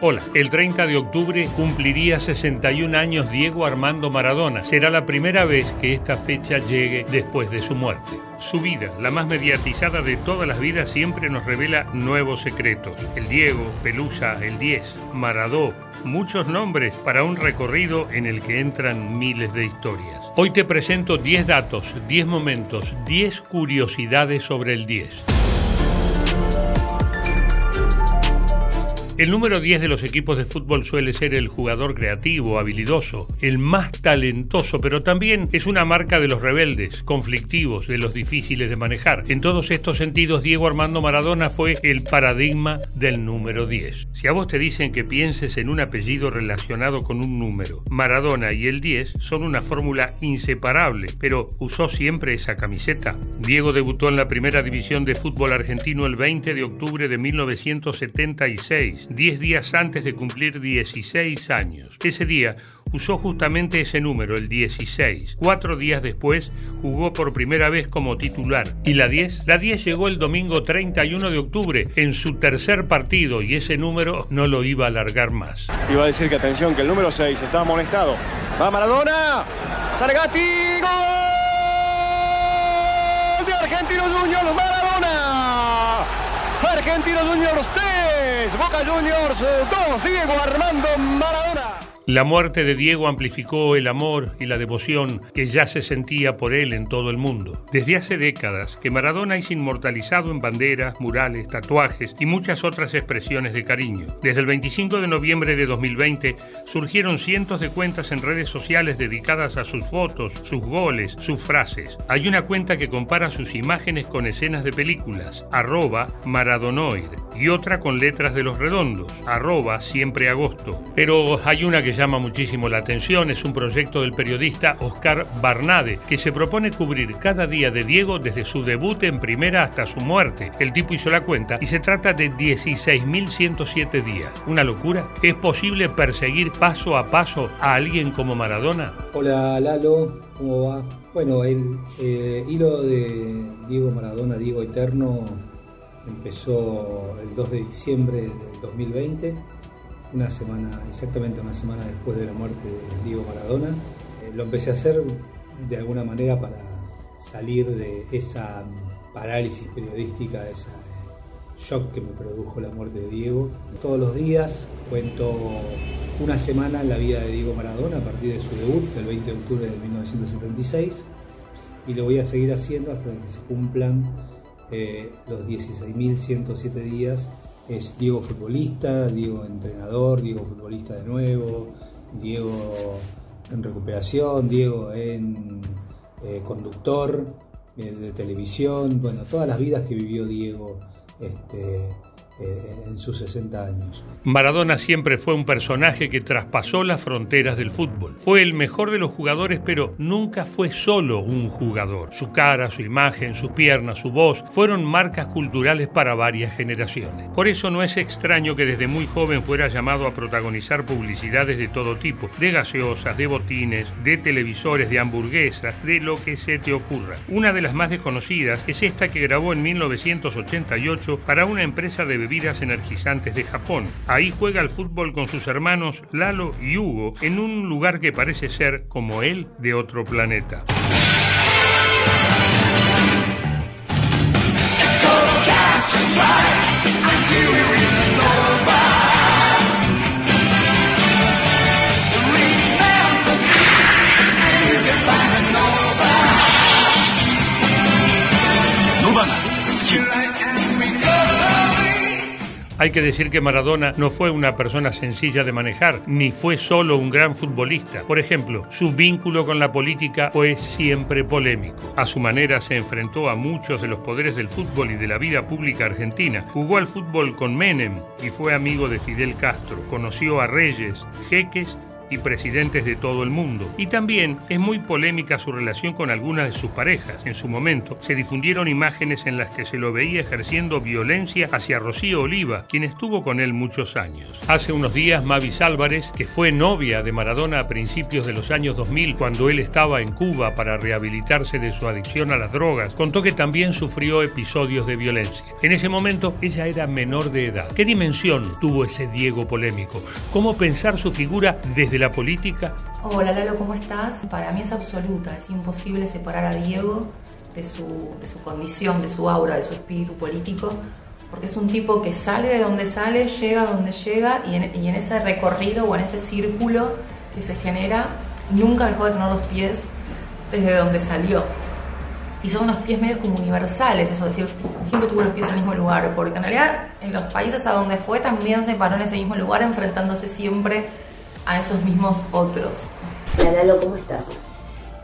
Hola, el 30 de octubre cumpliría 61 años Diego Armando Maradona. Será la primera vez que esta fecha llegue después de su muerte. Su vida, la más mediatizada de todas las vidas, siempre nos revela nuevos secretos. El Diego, Pelusa, el 10, Maradó, muchos nombres para un recorrido en el que entran miles de historias. Hoy te presento 10 datos, 10 momentos, 10 curiosidades sobre el 10. El número 10 de los equipos de fútbol suele ser el jugador creativo, habilidoso, el más talentoso, pero también es una marca de los rebeldes, conflictivos, de los difíciles de manejar. En todos estos sentidos, Diego Armando Maradona fue el paradigma del número 10. Si a vos te dicen que pienses en un apellido relacionado con un número, Maradona y el 10 son una fórmula inseparable, pero ¿usó siempre esa camiseta? Diego debutó en la primera división de fútbol argentino el 20 de octubre de 1976 10 días antes de cumplir 16 años. Ese día usó justamente ese número, el 16. Cuatro días después jugó por primera vez como titular. ¿Y la 10? La 10 llegó el domingo 31 de octubre en su tercer partido y ese número no lo iba a alargar más. Iba a decir que atención, que el número 6 estaba amonestado. ¡Va Maradona! ¡Sargati! ¡Gol! ¡De Argentino Juniors! ¡Maradona! Argentino Juniors 3, Boca Juniors 2, Diego Armando Maradona. La muerte de Diego amplificó el amor y la devoción que ya se sentía por él en todo el mundo. Desde hace décadas que Maradona es inmortalizado en banderas, murales, tatuajes y muchas otras expresiones de cariño. Desde el 25 de noviembre de 2020 surgieron cientos de cuentas en redes sociales dedicadas a sus fotos, sus goles, sus frases. Hay una cuenta que compara sus imágenes con escenas de películas, arroba maradonoid, y otra con letras de los redondos, arroba siempre agosto. Pero hay una que llama muchísimo la atención es un proyecto del periodista Oscar Barnade, que se propone cubrir cada día de Diego desde su debut en primera hasta su muerte. El tipo hizo la cuenta y se trata de 16.107 días. ¿Una locura? ¿Es posible perseguir paso a paso a alguien como Maradona? Hola Lalo, ¿cómo va? Bueno, el eh, hilo de Diego Maradona, Diego Eterno, empezó el 2 de diciembre del 2020 una semana, exactamente una semana después de la muerte de Diego Maradona. Eh, lo empecé a hacer de alguna manera para salir de esa parálisis periodística, ese shock que me produjo la muerte de Diego. Todos los días cuento una semana en la vida de Diego Maradona a partir de su debut, el 20 de octubre de 1976, y lo voy a seguir haciendo hasta que se cumplan eh, los 16.107 días es Diego futbolista, Diego entrenador, Diego futbolista de nuevo, Diego en recuperación, Diego en eh, conductor eh, de televisión, bueno, todas las vidas que vivió Diego este, eh, en sus 60 años. Maradona siempre fue un personaje que traspasó las fronteras del fútbol. Fue el mejor de los jugadores, pero nunca fue solo un jugador. Su cara, su imagen, sus piernas, su voz fueron marcas culturales para varias generaciones. Por eso no es extraño que desde muy joven fuera llamado a protagonizar publicidades de todo tipo, de gaseosas, de botines, de televisores, de hamburguesas, de lo que se te ocurra. Una de las más desconocidas es esta que grabó en 1988 para una empresa de bebidas energizantes de Japón. Ahí juega al fútbol con sus hermanos Lalo y Hugo en un lugar que parece ser, como él, de otro planeta. Hay que decir que Maradona no fue una persona sencilla de manejar, ni fue solo un gran futbolista. Por ejemplo, su vínculo con la política fue siempre polémico. A su manera se enfrentó a muchos de los poderes del fútbol y de la vida pública argentina. Jugó al fútbol con Menem y fue amigo de Fidel Castro. Conoció a reyes, jeques y presidentes de todo el mundo. Y también es muy polémica su relación con algunas de sus parejas. En su momento se difundieron imágenes en las que se lo veía ejerciendo violencia hacia Rocío Oliva, quien estuvo con él muchos años. Hace unos días, Mavis Álvarez, que fue novia de Maradona a principios de los años 2000, cuando él estaba en Cuba para rehabilitarse de su adicción a las drogas, contó que también sufrió episodios de violencia. En ese momento, ella era menor de edad. ¿Qué dimensión tuvo ese Diego polémico? ¿Cómo pensar su figura desde la política? Hola Lalo, ¿cómo estás? Para mí es absoluta, es imposible separar a Diego de su, de su condición, de su aura, de su espíritu político, porque es un tipo que sale de donde sale, llega a donde llega y en, y en ese recorrido o en ese círculo que se genera, nunca dejó de tener los pies desde donde salió. Y son unos pies medio como universales, eso es decir, siempre tuvo los pies en el mismo lugar, porque en realidad en los países a donde fue también se paró en ese mismo lugar, enfrentándose siempre a esos mismos otros. Lalo, ¿cómo estás?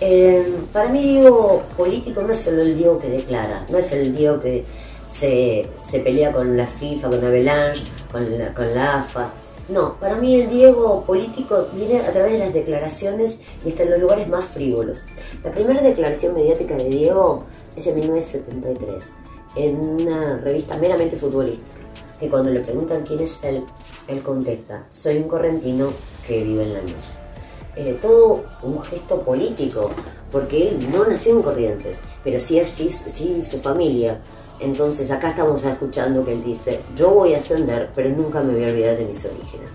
Eh, para mí Diego político no es solo el Diego que declara, no es el Diego que se, se pelea con la FIFA, con Avalanche, con la, con la AFA. No, para mí el Diego político viene a través de las declaraciones y está en los lugares más frívolos. La primera declaración mediática de Diego es en 1973, en una revista meramente futbolística, que cuando le preguntan quién es él, él contesta, soy un correntino que vive en la luz. Eh, todo un gesto político, porque él no nació en Corrientes, pero sí así sí, su familia. Entonces acá estamos escuchando que él dice, yo voy a ascender, pero nunca me voy a olvidar de mis orígenes.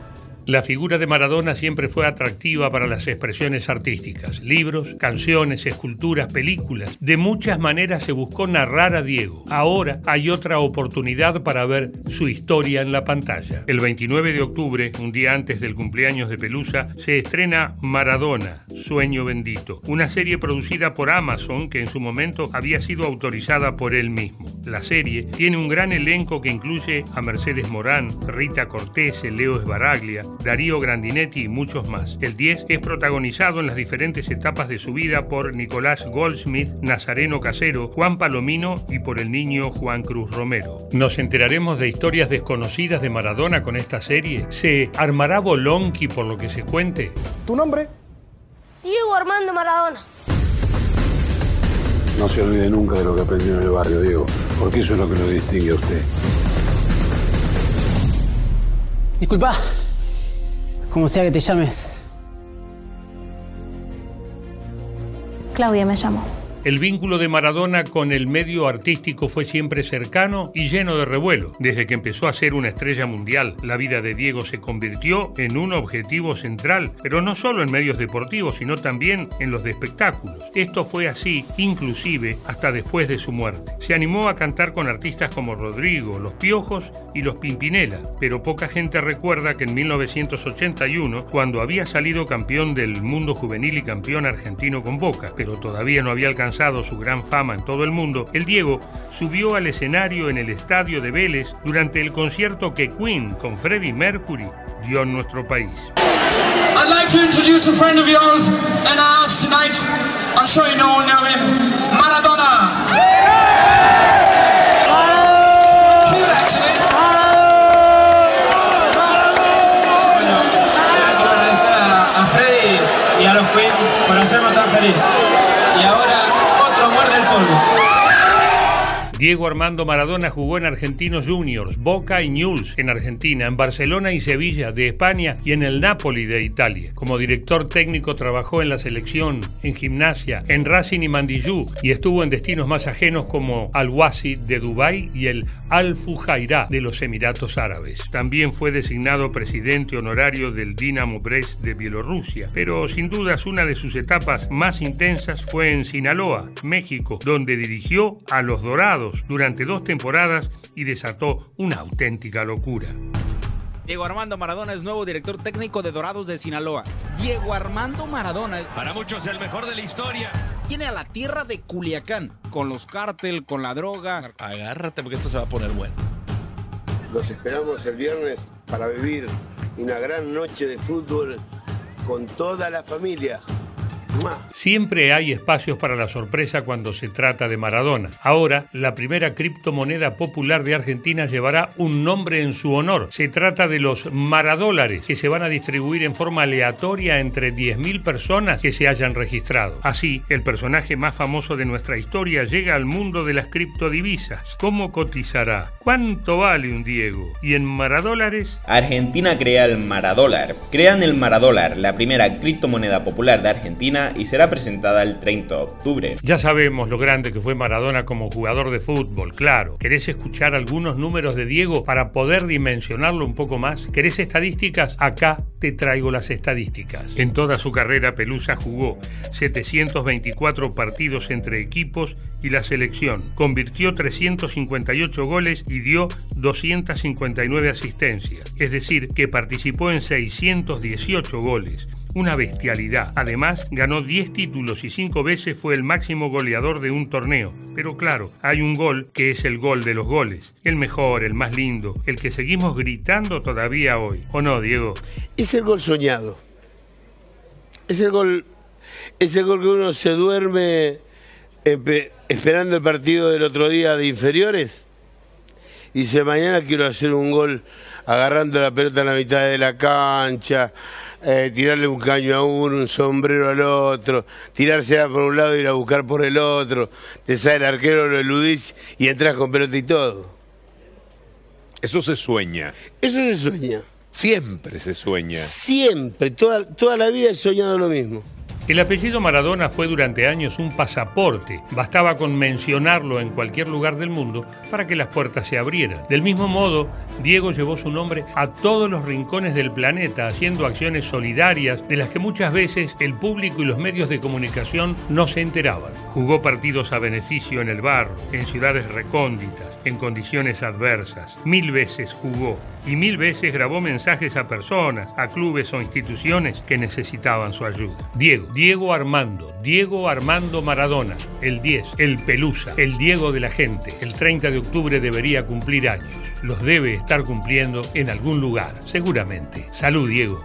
La figura de Maradona siempre fue atractiva para las expresiones artísticas, libros, canciones, esculturas, películas. De muchas maneras se buscó narrar a Diego. Ahora hay otra oportunidad para ver su historia en la pantalla. El 29 de octubre, un día antes del cumpleaños de Pelusa, se estrena Maradona, Sueño Bendito, una serie producida por Amazon que en su momento había sido autorizada por él mismo. La serie tiene un gran elenco que incluye a Mercedes Morán, Rita Cortese, Leo Esbaraglia, Darío Grandinetti y muchos más. El 10 es protagonizado en las diferentes etapas de su vida por Nicolás Goldsmith, Nazareno Casero, Juan Palomino y por el niño Juan Cruz Romero. Nos enteraremos de historias desconocidas de Maradona con esta serie. ¿Se armará Bolonqui por lo que se cuente? ¿Tu nombre? Diego Armando Maradona. No se olvide nunca de lo que aprendió en el barrio, Diego, porque eso es lo que lo distingue a usted. Disculpa. Como sea que te llames. Claudia me llamo. El vínculo de Maradona con el medio artístico fue siempre cercano y lleno de revuelo. Desde que empezó a ser una estrella mundial, la vida de Diego se convirtió en un objetivo central, pero no solo en medios deportivos, sino también en los de espectáculos. Esto fue así, inclusive, hasta después de su muerte. Se animó a cantar con artistas como Rodrigo, Los Piojos y Los Pimpinela, pero poca gente recuerda que en 1981, cuando había salido campeón del mundo juvenil y campeón argentino con Boca, pero todavía no había alcanzado su gran fama en todo el mundo, el Diego subió al escenario en el estadio de Vélez durante el concierto que Queen con Freddie Mercury dio en nuestro país. I'd like to introduce a friend of yours and tonight. I'm sure you know him, Maradona. Cute, actually. agradecer a, a Freddy y a los Queen por hacernos tan feliz. Y ahora otro muerde el polvo. Diego Armando Maradona jugó en Argentinos Juniors, Boca y Newell's en Argentina, en Barcelona y Sevilla de España y en el Napoli de Italia. Como director técnico trabajó en la selección, en gimnasia, en Racing y Mandillú y estuvo en destinos más ajenos como Al-Wasi de Dubái y el Al Fujairah de los Emiratos Árabes. También fue designado presidente honorario del Dinamo Brest de Bielorrusia, pero sin dudas una de sus etapas más intensas fue en Sinaloa, México, donde dirigió a los Dorados durante dos temporadas y desató una auténtica locura. Diego Armando Maradona es nuevo director técnico de Dorados de Sinaloa. Diego Armando Maradona. Para muchos el mejor de la historia. Tiene a la tierra de Culiacán, con los cártel, con la droga. Agárrate porque esto se va a poner bueno. Los esperamos el viernes para vivir una gran noche de fútbol con toda la familia. Siempre hay espacios para la sorpresa cuando se trata de Maradona. Ahora, la primera criptomoneda popular de Argentina llevará un nombre en su honor. Se trata de los maradólares, que se van a distribuir en forma aleatoria entre 10.000 personas que se hayan registrado. Así, el personaje más famoso de nuestra historia llega al mundo de las criptodivisas. ¿Cómo cotizará? ¿Cuánto vale un Diego? ¿Y en maradólares? Argentina crea el maradólar. Crean el maradólar, la primera criptomoneda popular de Argentina y será presentada el 30 de octubre. Ya sabemos lo grande que fue Maradona como jugador de fútbol, claro. ¿Querés escuchar algunos números de Diego para poder dimensionarlo un poco más? ¿Querés estadísticas? Acá te traigo las estadísticas. En toda su carrera, Pelusa jugó 724 partidos entre equipos y la selección. Convirtió 358 goles y dio 259 asistencias. Es decir, que participó en 618 goles una bestialidad. Además, ganó 10 títulos y 5 veces fue el máximo goleador de un torneo. Pero claro, hay un gol que es el gol de los goles. El mejor, el más lindo, el que seguimos gritando todavía hoy. ¿O no, Diego? Es el gol soñado. Es el gol, es el gol que uno se duerme esperando el partido del otro día de inferiores. Dice, mañana quiero hacer un gol agarrando la pelota en la mitad de la cancha, eh, tirarle un caño a uno, un sombrero al otro, tirarse por un lado y ir a buscar por el otro, te sale el arquero, lo eludís y entras con pelota y todo. Eso se sueña. Eso se sueña. Siempre se sueña. Siempre, toda, toda la vida he soñado lo mismo. El apellido Maradona fue durante años un pasaporte. Bastaba con mencionarlo en cualquier lugar del mundo para que las puertas se abrieran. Del mismo modo, Diego llevó su nombre a todos los rincones del planeta, haciendo acciones solidarias de las que muchas veces el público y los medios de comunicación no se enteraban. Jugó partidos a beneficio en el barro, en ciudades recónditas, en condiciones adversas. Mil veces jugó y mil veces grabó mensajes a personas, a clubes o instituciones que necesitaban su ayuda. Diego, Diego Armando, Diego Armando Maradona, el 10, el Pelusa, el Diego de la gente. El 30 de octubre debería cumplir años. Los debe estar cumpliendo en algún lugar, seguramente. Salud, Diego.